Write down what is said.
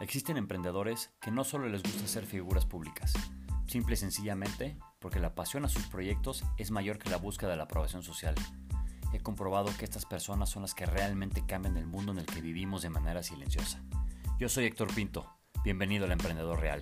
Existen emprendedores que no solo les gusta ser figuras públicas, simple y sencillamente porque la pasión a sus proyectos es mayor que la búsqueda de la aprobación social. He comprobado que estas personas son las que realmente cambian el mundo en el que vivimos de manera silenciosa. Yo soy Héctor Pinto, bienvenido al Emprendedor Real.